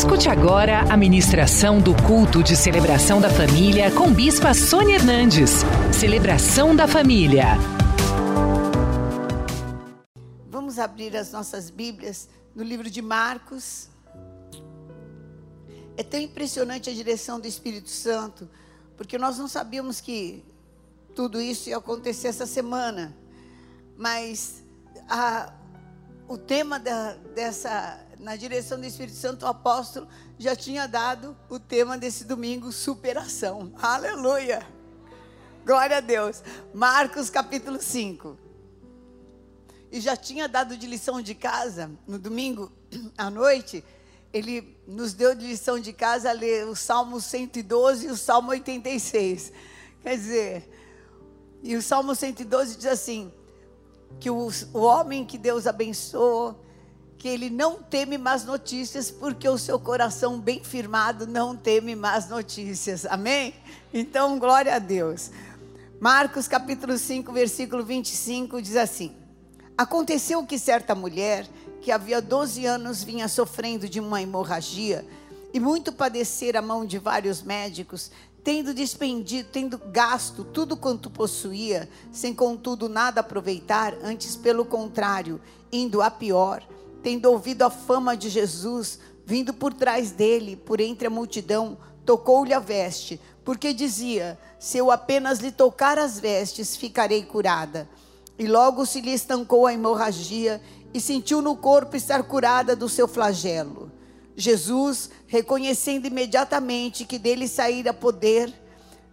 Escute agora a ministração do culto de celebração da família com Bispa Sônia Hernandes. Celebração da família. Vamos abrir as nossas Bíblias no livro de Marcos. É tão impressionante a direção do Espírito Santo, porque nós não sabíamos que tudo isso ia acontecer essa semana. Mas a, o tema da, dessa na direção do Espírito Santo, o apóstolo já tinha dado o tema desse domingo, superação. Aleluia! Glória a Deus. Marcos capítulo 5. E já tinha dado de lição de casa no domingo à noite. Ele nos deu de lição de casa ler o Salmo 112 e o Salmo 86. Quer dizer, e o Salmo 112 diz assim: que o, o homem que Deus abençoou, que ele não teme más notícias, porque o seu coração bem firmado não teme más notícias. Amém? Então, glória a Deus. Marcos capítulo 5, versículo 25 diz assim: Aconteceu que certa mulher, que havia 12 anos vinha sofrendo de uma hemorragia, e muito padecer a mão de vários médicos, tendo despendido, tendo gasto tudo quanto possuía, sem contudo nada aproveitar, antes pelo contrário, indo a pior, tendo ouvido a fama de Jesus, vindo por trás dele, por entre a multidão, tocou-lhe a veste, porque dizia: Se eu apenas lhe tocar as vestes, ficarei curada. E logo se lhe estancou a hemorragia e sentiu no corpo estar curada do seu flagelo. Jesus, reconhecendo imediatamente que dele saíra poder,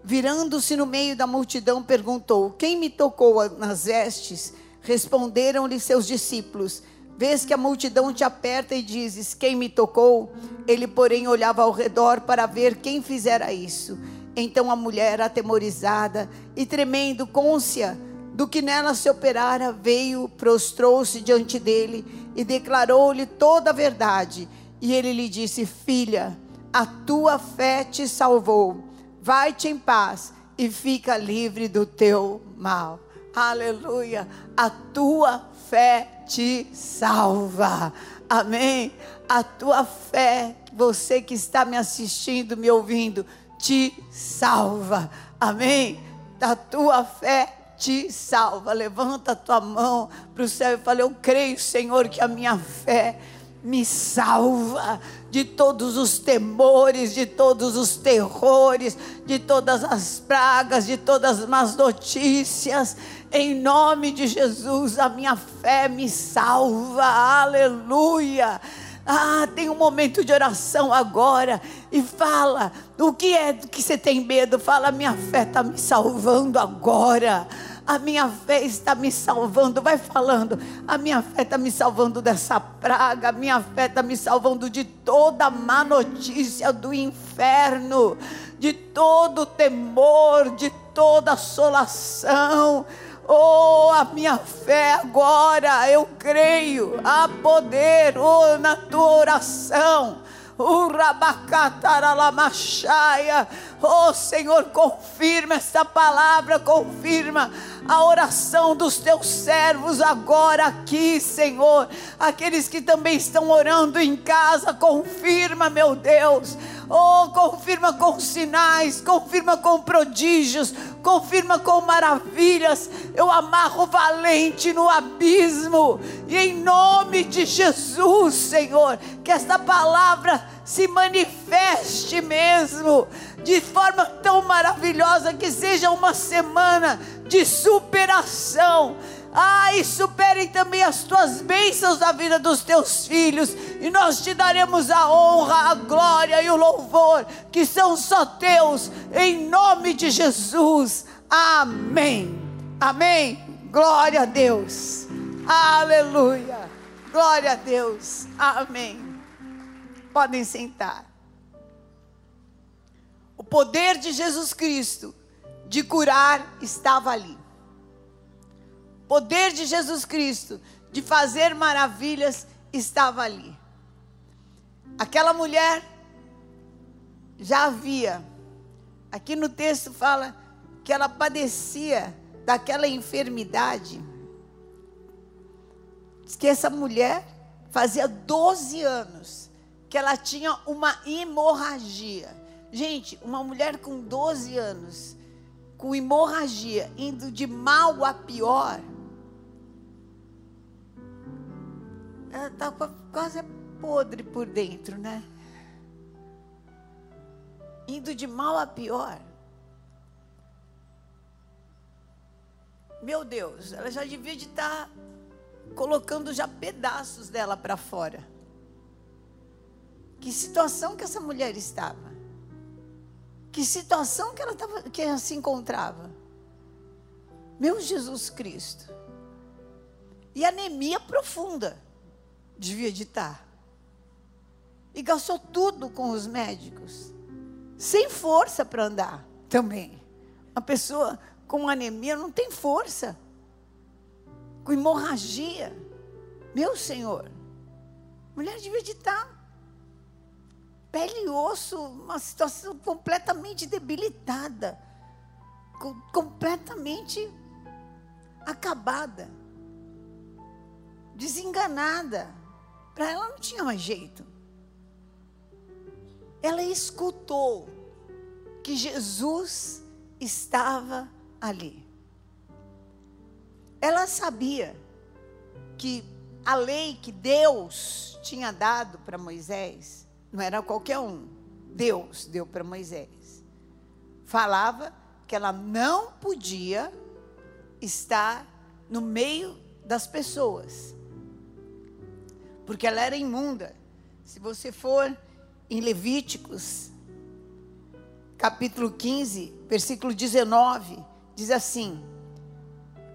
virando-se no meio da multidão, perguntou: Quem me tocou nas vestes? Responderam-lhe seus discípulos: Vês que a multidão te aperta e dizes: Quem me tocou? Ele, porém, olhava ao redor para ver quem fizera isso. Então a mulher, atemorizada e tremendo, côncia do que nela se operara, veio, prostrou-se diante dele e declarou-lhe toda a verdade. E ele lhe disse: Filha, a tua fé te salvou. Vai-te em paz e fica livre do teu mal. Aleluia. A tua fé te salva. Amém? A tua fé, você que está me assistindo, me ouvindo, te salva. Amém? A tua fé te salva. Levanta a tua mão para o céu e fala: Eu creio, Senhor, que a minha fé me salva de todos os temores, de todos os terrores, de todas as pragas, de todas as más notícias. Em nome de Jesus, a minha fé me salva. Aleluia. Ah, tem um momento de oração agora e fala: o que é que você tem medo? Fala, minha fé está me salvando agora. A minha fé está me salvando. Vai falando. A minha fé está me salvando dessa praga. A minha fé está me salvando de toda má notícia do inferno, de todo temor, de toda assolação. Oh, a minha fé agora, eu creio, há poder oh, na tua oração. Oh Senhor, confirma essa palavra, confirma a oração dos teus servos agora aqui, Senhor. Aqueles que também estão orando em casa, confirma, meu Deus. Oh, confirma com sinais, confirma com prodígios, confirma com maravilhas. Eu amarro valente no abismo, e em nome de Jesus, Senhor, que esta palavra se manifeste mesmo de forma tão maravilhosa que seja uma semana de superação Ai, superem também as tuas bênçãos na vida dos teus filhos, e nós te daremos a honra, a glória e o louvor, que são só teus, em nome de Jesus. Amém. Amém. Glória a Deus. Aleluia. Glória a Deus. Amém. Podem sentar. O poder de Jesus Cristo de curar estava ali poder de Jesus Cristo de fazer maravilhas estava ali. Aquela mulher já havia, aqui no texto fala que ela padecia daquela enfermidade. Diz que essa mulher fazia 12 anos que ela tinha uma hemorragia. Gente, uma mulher com 12 anos, com hemorragia, indo de mal a pior. Ela estava quase podre por dentro, né? Indo de mal a pior. Meu Deus, ela já devia de estar tá colocando já pedaços dela para fora. Que situação que essa mulher estava? Que situação que ela, tava, que ela se encontrava? Meu Jesus Cristo. E anemia profunda devia de estar. E gastou tudo com os médicos. Sem força para andar também. Uma pessoa com anemia não tem força. Com hemorragia. Meu Senhor. Mulher devia de estar pele e osso, uma situação completamente debilitada, completamente acabada, desenganada. Para ela não tinha mais jeito. Ela escutou que Jesus estava ali. Ela sabia que a lei que Deus tinha dado para Moisés não era qualquer um. Deus deu para Moisés. Falava que ela não podia estar no meio das pessoas. Porque ela era imunda. Se você for em Levíticos, capítulo 15, versículo 19, diz assim: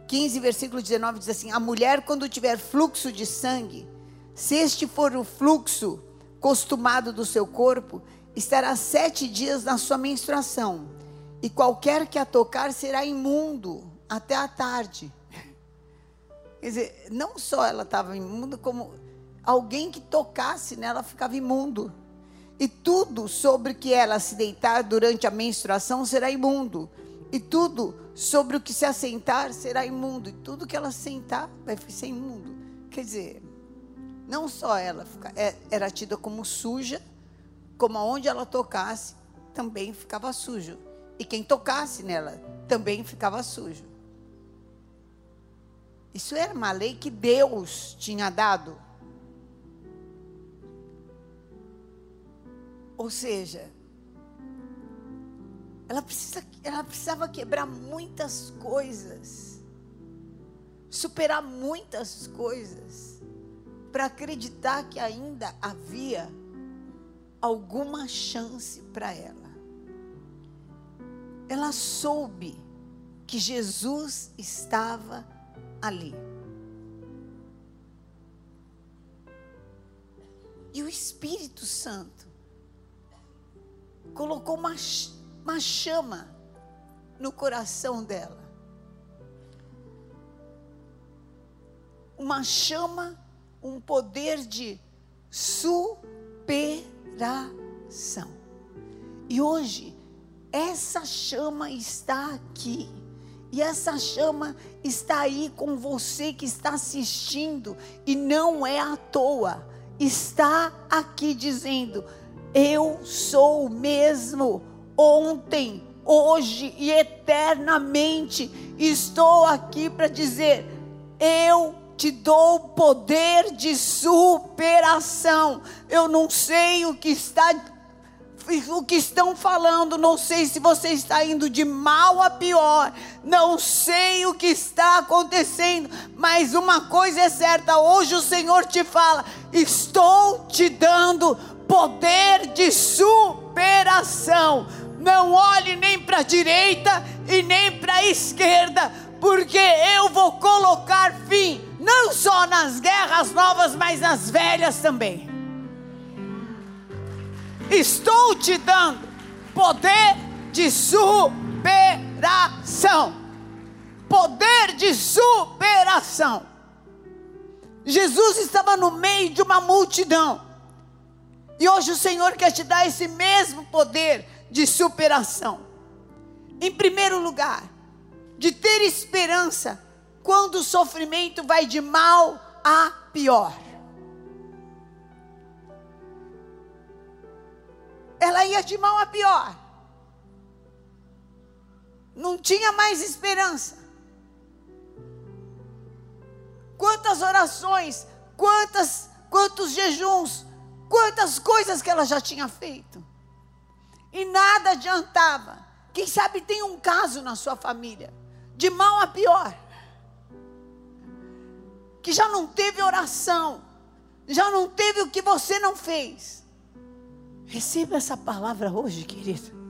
15, versículo 19 diz assim: A mulher, quando tiver fluxo de sangue, se este for o fluxo costumado do seu corpo, estará sete dias na sua menstruação, e qualquer que a tocar será imundo até a tarde. Quer dizer, não só ela estava imunda, como alguém que tocasse nela ficava imundo. E tudo sobre o que ela se deitar durante a menstruação será imundo. E tudo sobre o que se assentar será imundo. E tudo que ela sentar vai ser imundo. Quer dizer, não só ela é, era tida como suja, como aonde ela tocasse, também ficava sujo. E quem tocasse nela também ficava sujo. Isso era uma lei que Deus tinha dado. Ou seja, ela, precisa, ela precisava quebrar muitas coisas, superar muitas coisas para acreditar que ainda havia alguma chance para ela. Ela soube que Jesus estava ali. E o Espírito Santo colocou uma, uma chama no coração dela. Uma chama um poder de superação. E hoje, essa chama está aqui. E essa chama está aí com você que está assistindo, e não é à toa. Está aqui dizendo: Eu sou o mesmo ontem, hoje e eternamente. Estou aqui para dizer: Eu te dou poder de superação. Eu não sei o que está o que estão falando, não sei se você está indo de mal a pior, não sei o que está acontecendo, mas uma coisa é certa: hoje o Senhor te fala, estou te dando poder de superação. Não olhe nem para a direita e nem para a esquerda, porque eu vou colocar fim não só nas guerras novas, mas nas velhas também. Estou te dando poder de superação. Poder de superação. Jesus estava no meio de uma multidão. E hoje o Senhor quer te dar esse mesmo poder de superação. Em primeiro lugar, de ter esperança quando o sofrimento vai de mal a pior. ela ia de mal a pior. Não tinha mais esperança. Quantas orações, quantas, quantos jejuns, quantas coisas que ela já tinha feito. E nada adiantava. Quem sabe tem um caso na sua família, de mal a pior, que já não teve oração, já não teve o que você não fez. Receba essa palavra hoje, querido.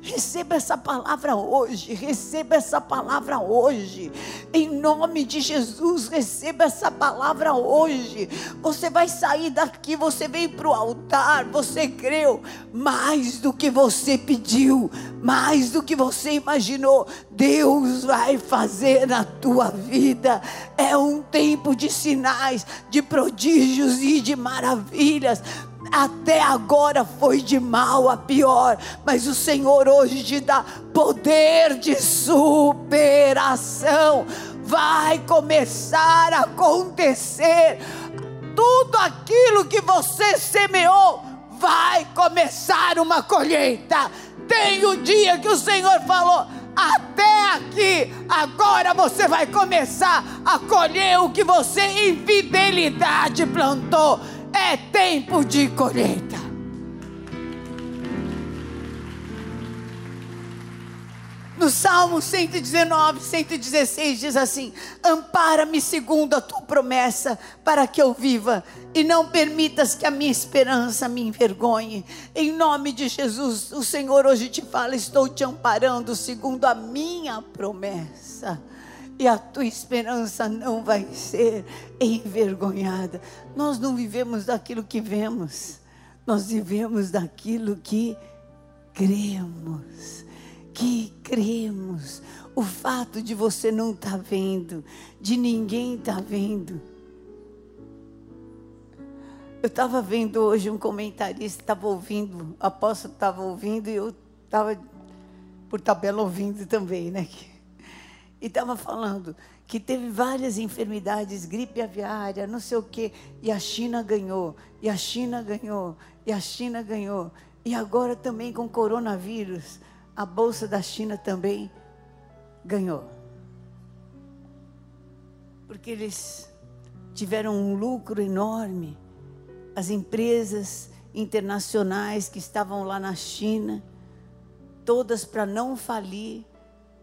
Receba essa palavra hoje, receba essa palavra hoje, em nome de Jesus, receba essa palavra hoje. Você vai sair daqui, você veio para o altar, você creu mais do que você pediu, mais do que você imaginou. Deus vai fazer na tua vida. É um tempo de sinais, de prodígios e de maravilhas até agora foi de mal a pior, mas o Senhor hoje te dá poder de superação. Vai começar a acontecer tudo aquilo que você semeou, vai começar uma colheita. Tem o dia que o Senhor falou: até aqui, agora você vai começar a colher o que você em fidelidade plantou é tempo de colheita. No Salmo 119, 116 diz assim: Ampara-me segundo a tua promessa, para que eu viva, e não permitas que a minha esperança me envergonhe. Em nome de Jesus, o Senhor hoje te fala: Estou te amparando segundo a minha promessa e a tua esperança não vai ser envergonhada. Nós não vivemos daquilo que vemos, nós vivemos daquilo que cremos. Que cremos. O fato de você não estar tá vendo, de ninguém estar tá vendo. Eu estava vendo hoje um comentarista, estava ouvindo, o apóstolo estava ouvindo e eu estava por tabela ouvindo também, né? E estava falando que teve várias enfermidades, gripe aviária, não sei o quê, e a China ganhou, e a China ganhou, e a China ganhou. E agora também com coronavírus, a bolsa da China também ganhou. Porque eles tiveram um lucro enorme. As empresas internacionais que estavam lá na China, todas para não falir,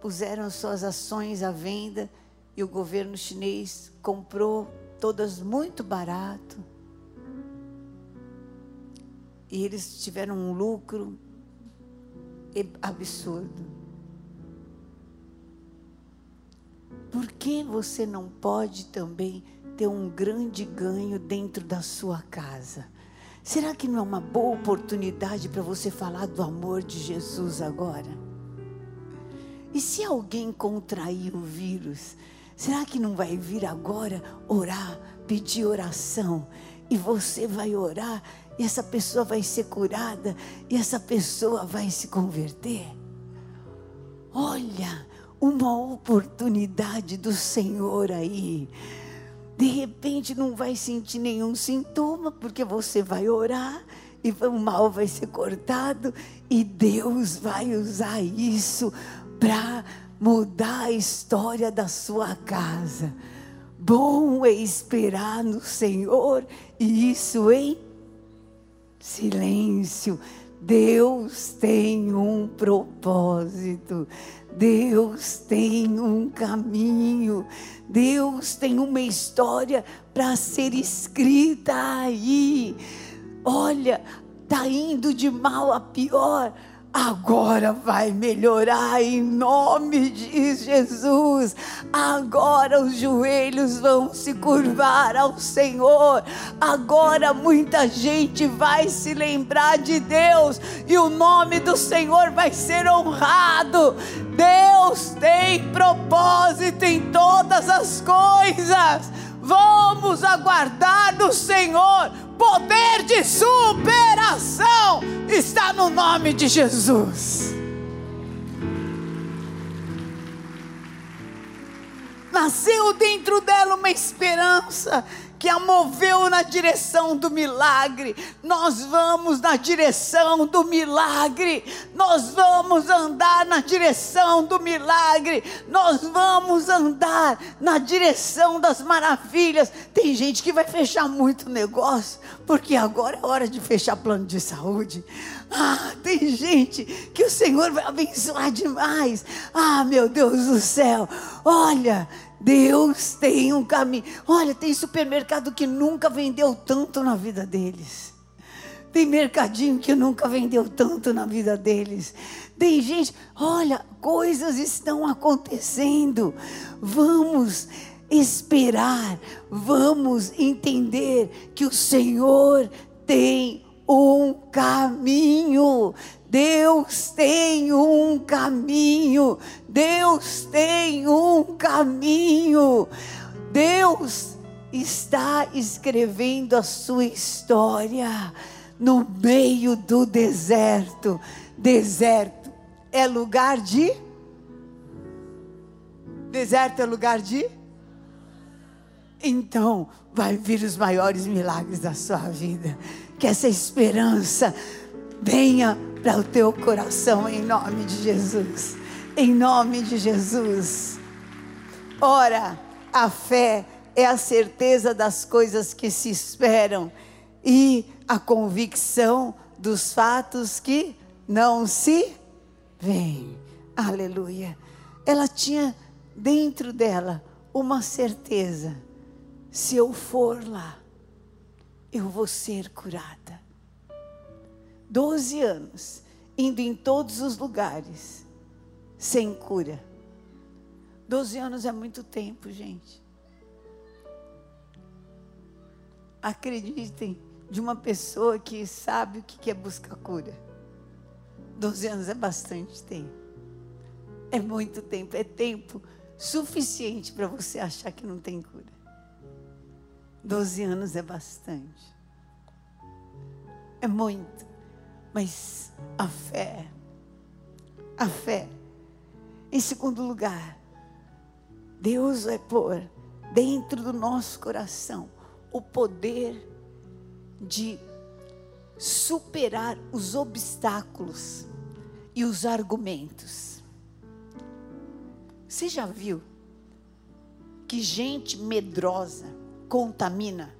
puseram suas ações à venda e o governo chinês comprou todas muito barato. E eles tiveram um lucro absurdo. Por que você não pode também ter um grande ganho dentro da sua casa? Será que não é uma boa oportunidade para você falar do amor de Jesus agora? E se alguém contrair o vírus, será que não vai vir agora orar, pedir oração? E você vai orar, e essa pessoa vai ser curada, e essa pessoa vai se converter? Olha, uma oportunidade do Senhor aí. De repente não vai sentir nenhum sintoma, porque você vai orar e o mal vai ser cortado e Deus vai usar isso para mudar a história da sua casa. Bom é esperar no Senhor e isso em silêncio. Deus tem um propósito. Deus tem um caminho. Deus tem uma história para ser escrita aí. Olha, tá indo de mal a pior Agora vai melhorar em nome de Jesus. Agora os joelhos vão se curvar ao Senhor. Agora muita gente vai se lembrar de Deus e o nome do Senhor vai ser honrado. Deus tem propósito em todas as coisas. Vamos aguardar do Senhor poder de superação está no nome de Jesus. Nasceu dentro dela uma esperança que a moveu na direção do milagre. Nós vamos na direção do milagre. Nós vamos andar na direção do milagre. Nós vamos andar na direção das maravilhas. Tem gente que vai fechar muito negócio, porque agora é hora de fechar plano de saúde. Ah, tem gente que o Senhor vai abençoar demais. Ah, meu Deus do céu. Olha, Deus tem um caminho. Olha, tem supermercado que nunca vendeu tanto na vida deles. Tem mercadinho que nunca vendeu tanto na vida deles. Tem gente, olha, coisas estão acontecendo. Vamos esperar, vamos entender que o Senhor tem um caminho. Deus tem um caminho. Deus tem um caminho. Deus está escrevendo a sua história no meio do deserto. Deserto é lugar de. Deserto é lugar de. Então, vai vir os maiores milagres da sua vida que essa esperança venha para o teu coração em nome de Jesus. Em nome de Jesus. Ora, a fé é a certeza das coisas que se esperam e a convicção dos fatos que não se veem. Aleluia. Ela tinha dentro dela uma certeza: se eu for lá, eu vou ser curada. Doze anos, indo em todos os lugares, sem cura. Doze anos é muito tempo, gente. Acreditem, de uma pessoa que sabe o que é buscar cura. Doze anos é bastante tempo. É muito tempo, é tempo suficiente para você achar que não tem cura. Doze anos é bastante. É muito. Mas a fé, a fé. Em segundo lugar, Deus vai pôr dentro do nosso coração o poder de superar os obstáculos e os argumentos. Você já viu que gente medrosa, contamina.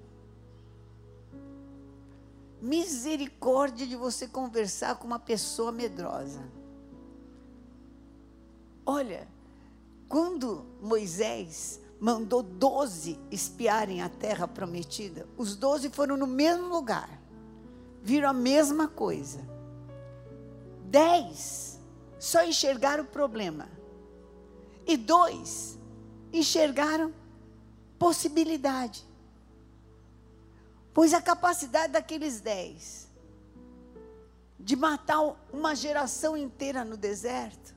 Misericórdia de você conversar com uma pessoa medrosa. Olha, quando Moisés mandou doze espiarem a terra prometida, os doze foram no mesmo lugar, viram a mesma coisa. Dez só enxergaram o problema, e dois enxergaram possibilidade. Pois a capacidade daqueles dez de matar uma geração inteira no deserto,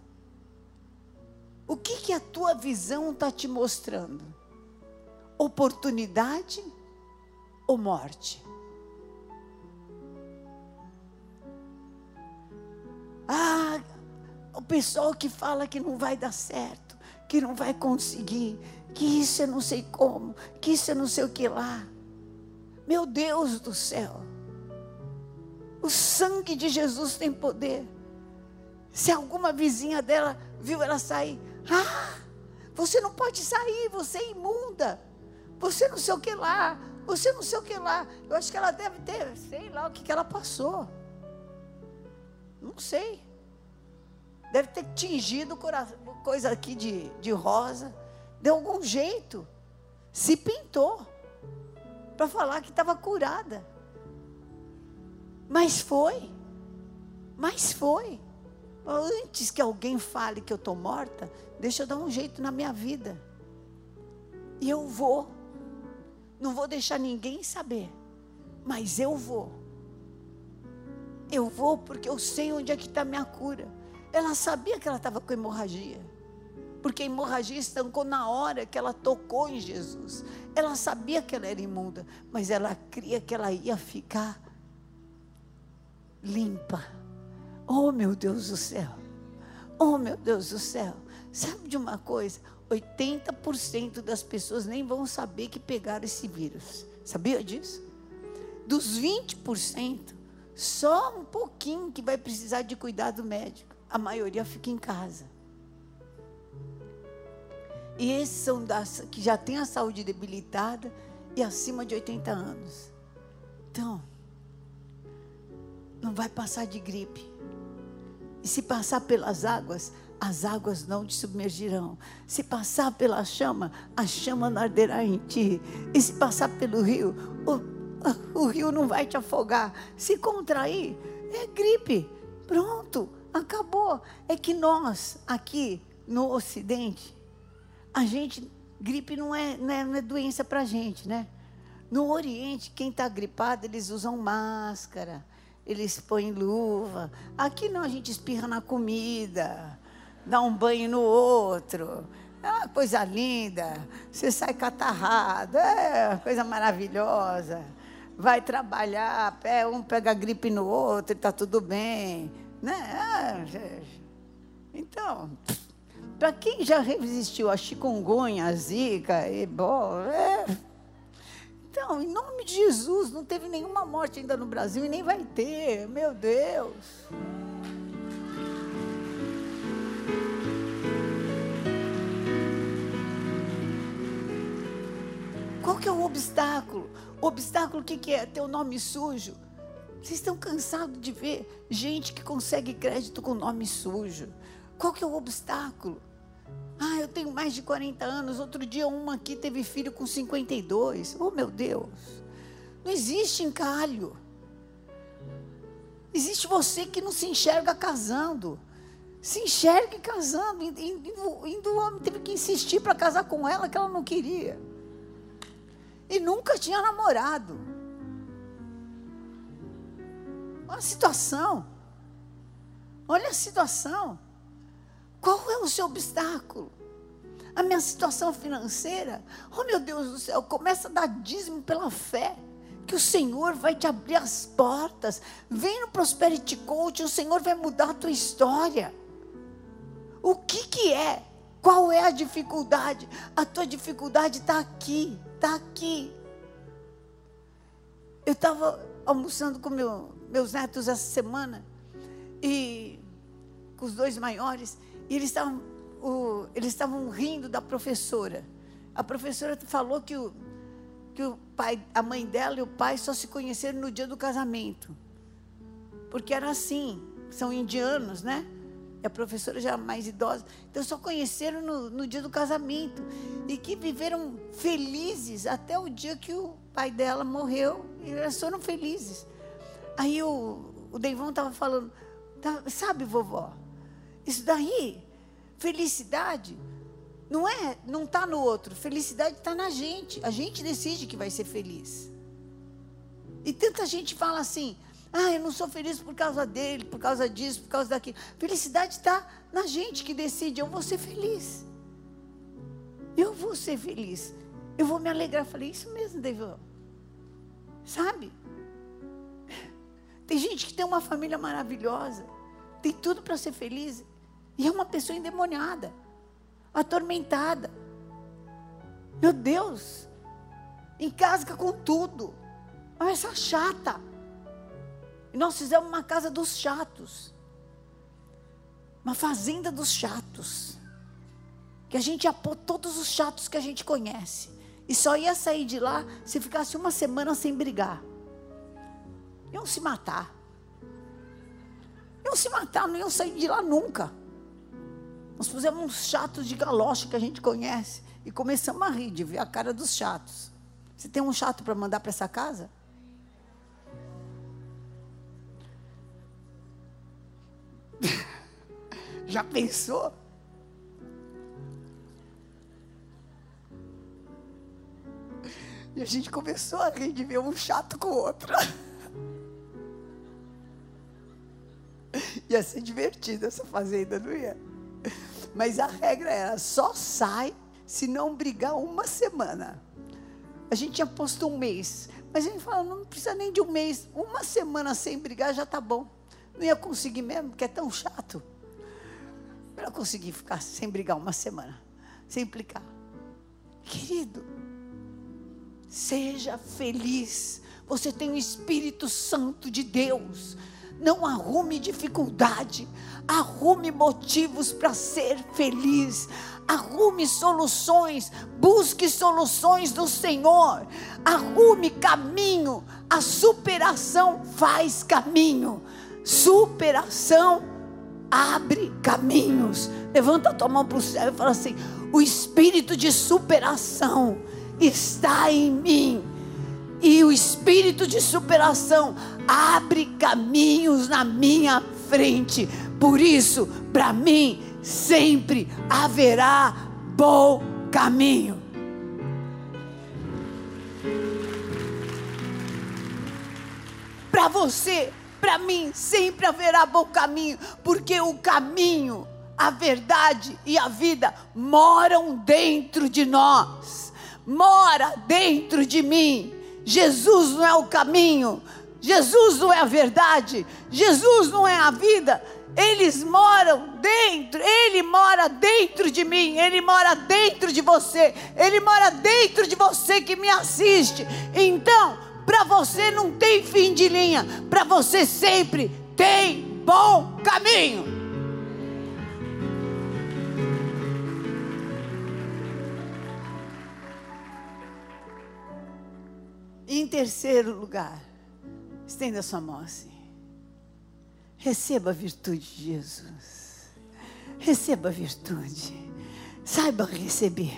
o que, que a tua visão está te mostrando? Oportunidade ou morte? Ah, o pessoal que fala que não vai dar certo, que não vai conseguir, que isso eu não sei como, que isso eu não sei o que lá. Meu Deus do céu. O sangue de Jesus tem poder. Se alguma vizinha dela viu ela sair, ah, você não pode sair, você é imunda. Você não sei o que lá, você não sei o que lá. Eu acho que ela deve ter, sei lá o que, que ela passou. Não sei. Deve ter tingido coisa aqui de, de rosa de algum jeito, se pintou para falar que estava curada. Mas foi. Mas foi. Antes que alguém fale que eu estou morta, deixa eu dar um jeito na minha vida. E eu vou. Não vou deixar ninguém saber. Mas eu vou. Eu vou porque eu sei onde é que está a minha cura. Ela sabia que ela estava com hemorragia porque a hemorragia estancou na hora que ela tocou em Jesus. Ela sabia que ela era imunda, mas ela cria que ela ia ficar limpa. Oh, meu Deus do céu. Oh, meu Deus do céu. Sabe de uma coisa? 80% das pessoas nem vão saber que pegaram esse vírus. Sabia disso? Dos 20%, só um pouquinho que vai precisar de cuidado médico. A maioria fica em casa. E esses são das, que já têm a saúde debilitada e acima de 80 anos. Então, não vai passar de gripe. E se passar pelas águas, as águas não te submergirão. Se passar pela chama, a chama não arderá em ti. E se passar pelo rio, o, o rio não vai te afogar. Se contrair, é gripe. Pronto, acabou. É que nós, aqui no Ocidente, a gente, gripe não é, não é, não é doença para gente, né? No Oriente, quem está gripado, eles usam máscara, eles põem luva. Aqui não, a gente espirra na comida dá um banho no outro. É uma coisa linda. Você sai catarrado, é uma coisa maravilhosa. Vai trabalhar, um pega gripe no outro está tudo bem. Né? Então, para quem já resistiu a chikungunya, a zika, ebola, é... então, em nome de Jesus, não teve nenhuma morte ainda no Brasil e nem vai ter, meu Deus. Qual que é o obstáculo? O obstáculo o que, que é? Ter o nome sujo. Vocês estão cansados de ver gente que consegue crédito com nome sujo. Qual que é o obstáculo? Ah, eu tenho mais de 40 anos. Outro dia uma aqui teve filho com 52. Oh, meu Deus. Não existe encalho. Existe você que não se enxerga casando. Se enxergue casando. Indo, o homem teve que insistir para casar com ela que ela não queria e nunca tinha namorado. Olha a situação. Olha a situação. Qual é o seu obstáculo? A minha situação financeira. Oh, meu Deus do céu, começa a dar dízimo pela fé. Que o Senhor vai te abrir as portas. Vem no Prosperity Coach, o Senhor vai mudar a tua história. O que, que é? Qual é a dificuldade? A tua dificuldade está aqui está aqui. Eu estava almoçando com meu, meus netos essa semana, e com os dois maiores, e eles estavam, o, eles estavam rindo da professora. A professora falou que, o, que o pai, a mãe dela e o pai só se conheceram no dia do casamento. Porque era assim, são indianos, né? E a professora já mais idosa. Então só conheceram no, no, dia do casamento. E que viveram felizes até o dia que o pai dela morreu. E elas foram felizes. Aí o, o Deivão estava falando, tá, sabe, vovó, isso daí, felicidade, não é, não está no outro. Felicidade está na gente. A gente decide que vai ser feliz. E tanta gente fala assim, ah, eu não sou feliz por causa dele, por causa disso, por causa daquilo. Felicidade está na gente que decide. Eu vou ser feliz. Eu vou ser feliz. Eu vou me alegrar. Falei, isso mesmo, David. Sabe? Tem gente que tem uma família maravilhosa, tem tudo para ser feliz, e é uma pessoa endemoniada, atormentada. Meu Deus, encasca com tudo. Olha essa chata. E nós fizemos uma casa dos chatos. Uma fazenda dos chatos. Que a gente ia pôr todos os chatos que a gente conhece. E só ia sair de lá se ficasse uma semana sem brigar. Iam se matar. Iam se matar, não iam sair de lá nunca. Nós fizemos uns chatos de galocha que a gente conhece. E começamos a rir de ver a cara dos chatos. Você tem um chato para mandar para essa casa? Já pensou? E a gente começou a rir de ver um chato com o outro. ia ser divertido essa fazenda, não ia? Mas a regra era: só sai se não brigar uma semana. A gente tinha posto um mês. Mas a gente falou: não precisa nem de um mês. Uma semana sem brigar já tá bom. Não ia conseguir mesmo, porque é tão chato. Para conseguir ficar sem brigar uma semana, sem implicar. Querido, Seja feliz. Você tem o Espírito Santo de Deus. Não arrume dificuldade, arrume motivos para ser feliz. Arrume soluções, busque soluções do Senhor. Arrume caminho. A superação faz caminho. Superação abre caminhos. Levanta a tua mão para o céu e fala assim: o espírito de superação está em mim. E o espírito de superação abre caminhos na minha frente. Por isso, para mim, sempre haverá bom caminho. Para você, para mim, sempre haverá bom caminho, porque o caminho, a verdade e a vida moram dentro de nós, mora dentro de mim. Jesus não é o caminho, Jesus não é a verdade, Jesus não é a vida, eles moram dentro, Ele mora dentro de mim, Ele mora dentro de você, Ele mora dentro de você que me assiste. Então, para você não tem fim de linha, para você sempre tem bom caminho. Em terceiro lugar, estenda sua mão assim. Receba a virtude de Jesus. Receba a virtude. Saiba receber.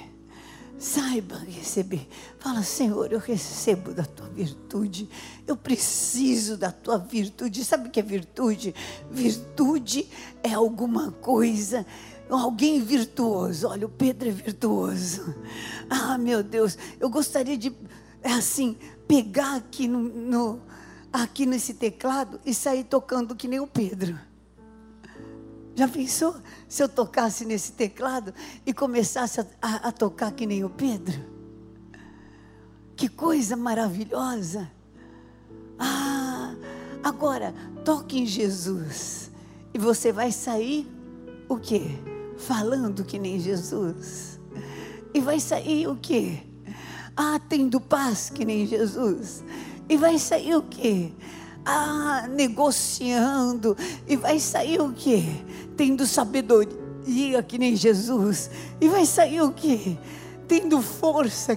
Saiba receber. Fala, Senhor, eu recebo da tua virtude. Eu preciso da tua virtude. Sabe o que é virtude? Virtude é alguma coisa alguém virtuoso. Olha, o Pedro é virtuoso. Ah, meu Deus, eu gostaria de, assim, pegar aqui no, no, aqui nesse teclado e sair tocando que nem o Pedro. Já pensou se eu tocasse nesse teclado e começasse a, a, a tocar que nem o Pedro? Que coisa maravilhosa! Ah, agora toque em Jesus e você vai sair o quê? Falando que nem Jesus. E vai sair o quê? Ah, tendo paz que nem Jesus. E vai sair o quê? Ah, negociando. E vai sair o quê? Tendo sabedoria que nem Jesus. E vai sair o quê? Tendo força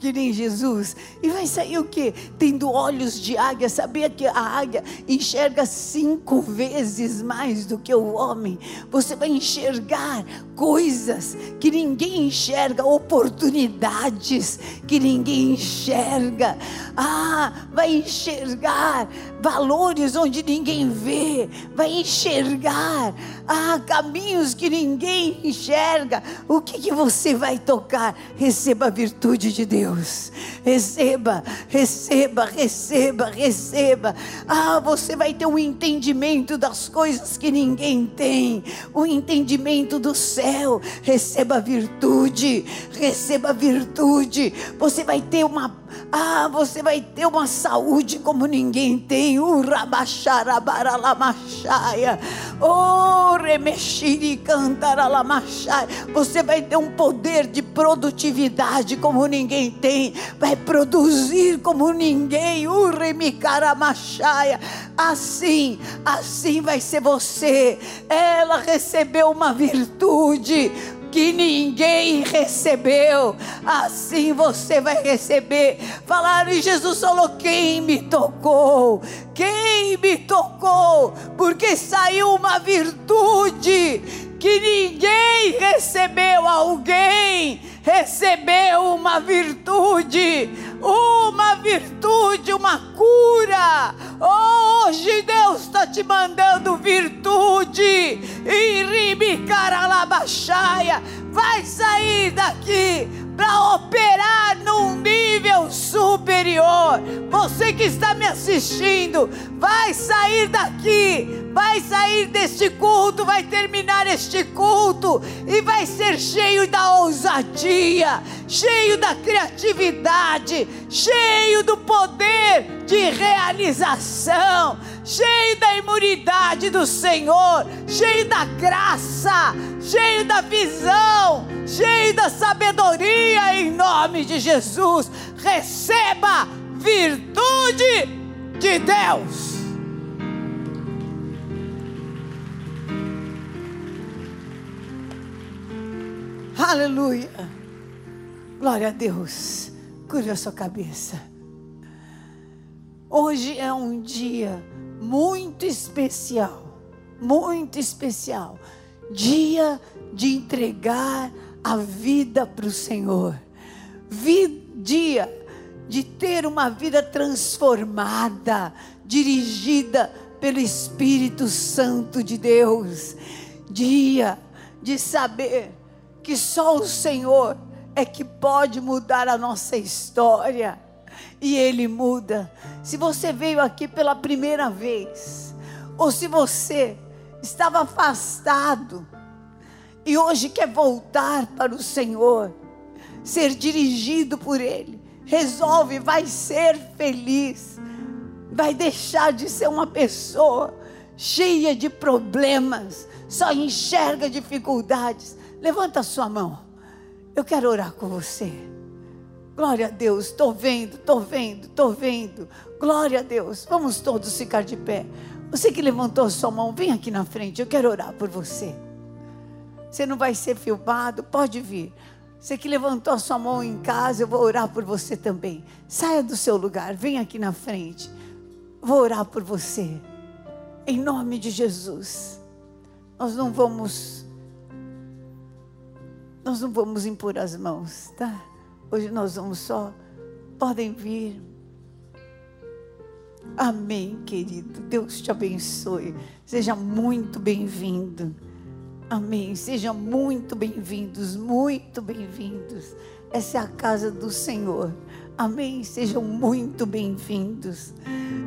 que nem Jesus. E vai sair o quê? Tendo olhos de águia. Sabia que a águia enxerga cinco vezes mais do que o homem? Você vai enxergar coisas que ninguém enxerga, oportunidades que ninguém enxerga. Ah, vai enxergar valores onde ninguém vê, vai enxergar ah, caminhos que ninguém enxerga. O que, que você vai tocar? Receba a virtude de Deus. Receba, receba, receba, receba. Ah, você vai ter um entendimento das coisas que ninguém tem, o um entendimento do céu. Receba a virtude, receba a virtude. Você vai ter uma ah, você vai ter uma saúde como ninguém tem. Urabacharabaralamachaia. Oh, remexiri cantaralamachaia. Você vai ter um poder de produtividade como ninguém tem. Vai produzir como ninguém. Assim, assim vai ser você. Ela recebeu uma virtude que ninguém recebeu, assim você vai receber. Falaram e Jesus falou: Quem me tocou? Quem me tocou? Porque saiu uma virtude que ninguém recebeu. Alguém recebeu uma virtude, uma virtude, uma cura. Hoje Deus está te mandando virtude. Iribicaralabaxaia. Vai sair daqui para operar num nível superior. Você que está me assistindo, vai sair daqui vai sair deste culto, vai terminar este culto e vai ser cheio da ousadia, cheio da criatividade, cheio do poder de realização, cheio da imunidade do Senhor, cheio da graça, cheio da visão, cheio da sabedoria em nome de Jesus. Receba virtude de Deus. Aleluia. Glória a Deus. Curva a sua cabeça. Hoje é um dia muito especial. Muito especial. Dia de entregar a vida para o Senhor. Vi, dia de ter uma vida transformada, dirigida pelo Espírito Santo de Deus. Dia de saber que só o Senhor é que pode mudar a nossa história. E Ele muda. Se você veio aqui pela primeira vez, ou se você estava afastado e hoje quer voltar para o Senhor, ser dirigido por Ele, resolve, vai ser feliz, vai deixar de ser uma pessoa cheia de problemas, só enxerga dificuldades Levanta a sua mão. Eu quero orar com você. Glória a Deus. Estou vendo, estou vendo, estou vendo. Glória a Deus. Vamos todos ficar de pé. Você que levantou a sua mão, vem aqui na frente. Eu quero orar por você. Você não vai ser filmado, pode vir. Você que levantou a sua mão em casa, eu vou orar por você também. Saia do seu lugar, vem aqui na frente. Vou orar por você. Em nome de Jesus. Nós não vamos nós não vamos impor as mãos, tá? Hoje nós vamos só. Podem vir. Amém, querido. Deus te abençoe. Seja muito bem-vindo. Amém. Sejam muito bem-vindos, muito bem-vindos. Essa é a casa do Senhor. Amém. Sejam muito bem-vindos.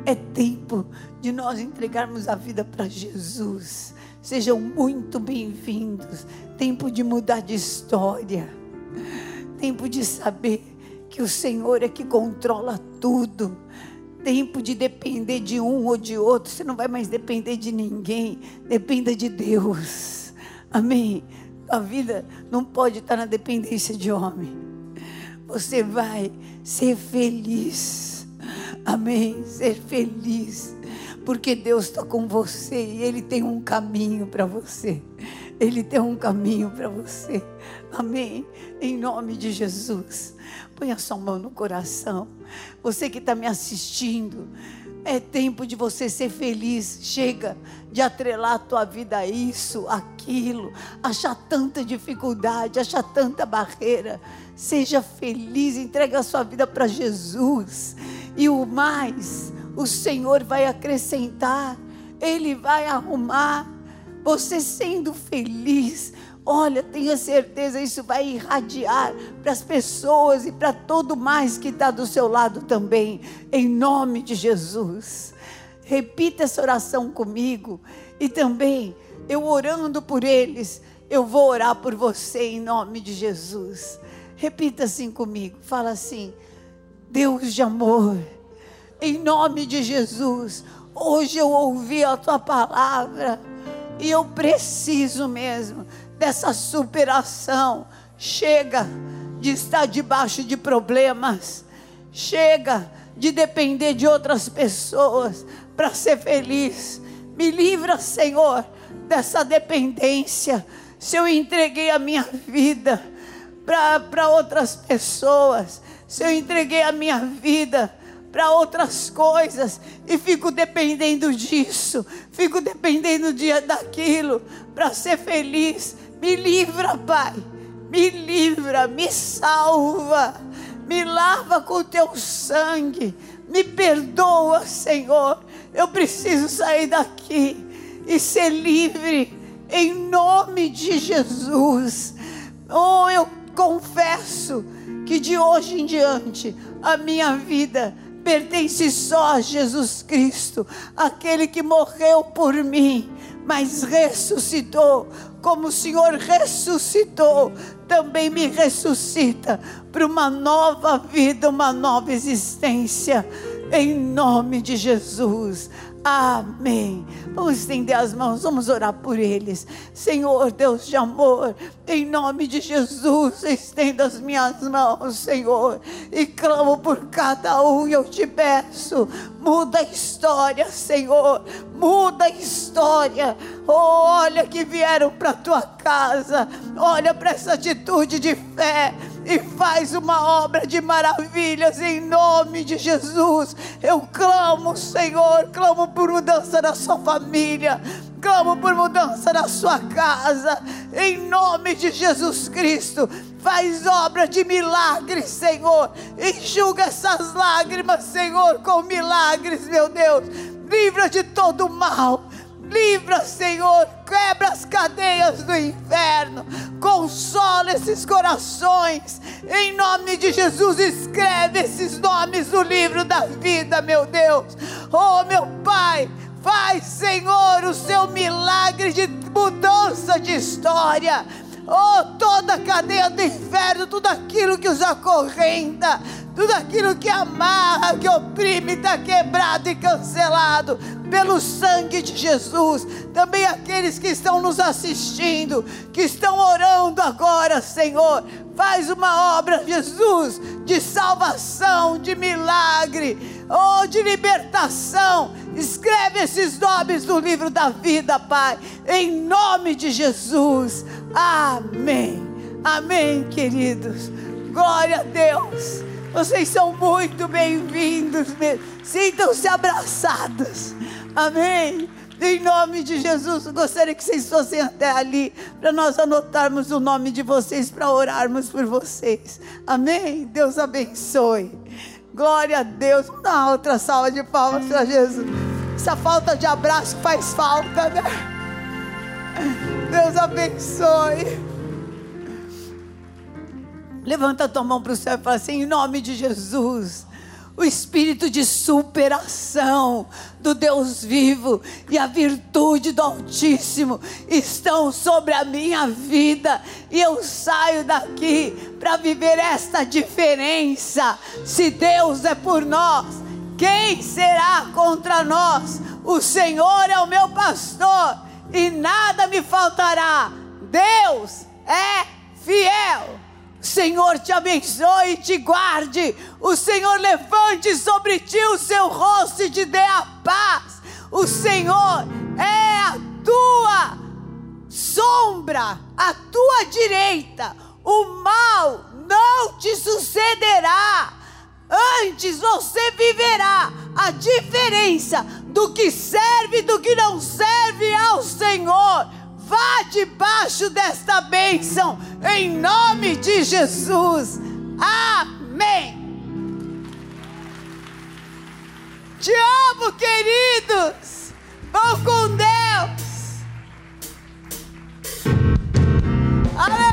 É tempo de nós entregarmos a vida para Jesus. Sejam muito bem-vindos. Tempo de mudar de história. Tempo de saber que o Senhor é que controla tudo. Tempo de depender de um ou de outro. Você não vai mais depender de ninguém. Dependa de Deus. Amém. A vida não pode estar na dependência de homem. Você vai ser feliz. Amém. Ser feliz porque Deus está com você e Ele tem um caminho para você. Ele tem um caminho para você. Amém. Em nome de Jesus. Põe a sua mão no coração. Você que está me assistindo. É tempo de você ser feliz. Chega de atrelar a tua vida a isso, aquilo, achar tanta dificuldade, achar tanta barreira. Seja feliz, entregue a sua vida para Jesus. E o mais, o Senhor vai acrescentar, Ele vai arrumar. Você sendo feliz, olha, tenha certeza, isso vai irradiar para as pessoas e para todo mais que está do seu lado também, em nome de Jesus. Repita essa oração comigo e também eu orando por eles, eu vou orar por você em nome de Jesus. Repita assim comigo, fala assim: Deus de amor em nome de Jesus. Hoje eu ouvi a tua palavra e eu preciso mesmo dessa superação. Chega de estar debaixo de problemas, chega de depender de outras pessoas para ser feliz. Me livra, Senhor, dessa dependência. Se eu entreguei a minha vida para outras pessoas, se eu entreguei a minha vida para outras coisas e fico dependendo disso, fico dependendo de, daquilo para ser feliz. Me livra, Pai, me livra, me salva, me lava com teu sangue, me perdoa, Senhor. Eu preciso sair daqui e ser livre em nome de Jesus. Oh, eu confesso que de hoje em diante a minha vida pertence só a Jesus Cristo, aquele que morreu por mim, mas ressuscitou. Como o Senhor ressuscitou, também me ressuscita para uma nova vida, uma nova existência. Em nome de Jesus. Amém. Vamos estender as mãos, vamos orar por eles. Senhor, Deus de amor, em nome de Jesus, estenda as minhas mãos, Senhor, e clamo por cada um. Eu te peço, muda a história, Senhor, muda a história. Oh, olha que vieram para tua casa, olha para essa atitude de fé e faz uma obra de maravilhas em nome de Jesus. Eu clamo, Senhor, clamo por mudança na sua família, clamo por mudança na sua casa, em nome de Jesus Cristo. Faz obra de milagres, Senhor. Enxuga essas lágrimas, Senhor, com milagres, meu Deus. Livra de todo mal Livra, Senhor, quebra as cadeias do inferno, consola esses corações. Em nome de Jesus, escreve esses nomes no livro da vida, meu Deus. Oh, meu Pai, faz, Senhor, o seu milagre de mudança de história. Oh, toda a cadeia do inferno, tudo aquilo que os acorrenta, tudo aquilo que amarra, que oprime, está quebrado e cancelado pelo sangue de Jesus. Também aqueles que estão nos assistindo, que estão orando agora, Senhor, faz uma obra, Jesus, de salvação, de milagre, oh, de libertação. Escreve esses nomes no livro da vida, Pai, em nome de Jesus. Amém. Amém, queridos. Glória a Deus. Vocês são muito bem-vindos. Sintam-se abraçados. Amém. Em nome de Jesus, gostaria que vocês fossem até ali para nós anotarmos o nome de vocês para orarmos por vocês. Amém. Deus abençoe. Glória a Deus. Vamos dar outra salva de palmas para Jesus. Essa falta de abraço faz falta, né? Deus abençoe. Levanta a tua mão para o céu e fala assim: em nome de Jesus. O espírito de superação do Deus vivo e a virtude do Altíssimo estão sobre a minha vida, e eu saio daqui para viver esta diferença. Se Deus é por nós, quem será contra nós? O Senhor é o meu pastor e nada me faltará. Deus é fiel. Senhor te abençoe e te guarde. O Senhor levante sobre ti o seu rosto e te dê a paz. O Senhor é a tua sombra, a tua direita. O mal não te sucederá. Antes você viverá a diferença do que serve e do que não serve ao Senhor Vá debaixo desta bênção, em nome de Jesus. Amém. Te amo, queridos. Vão com Deus. Aleluia.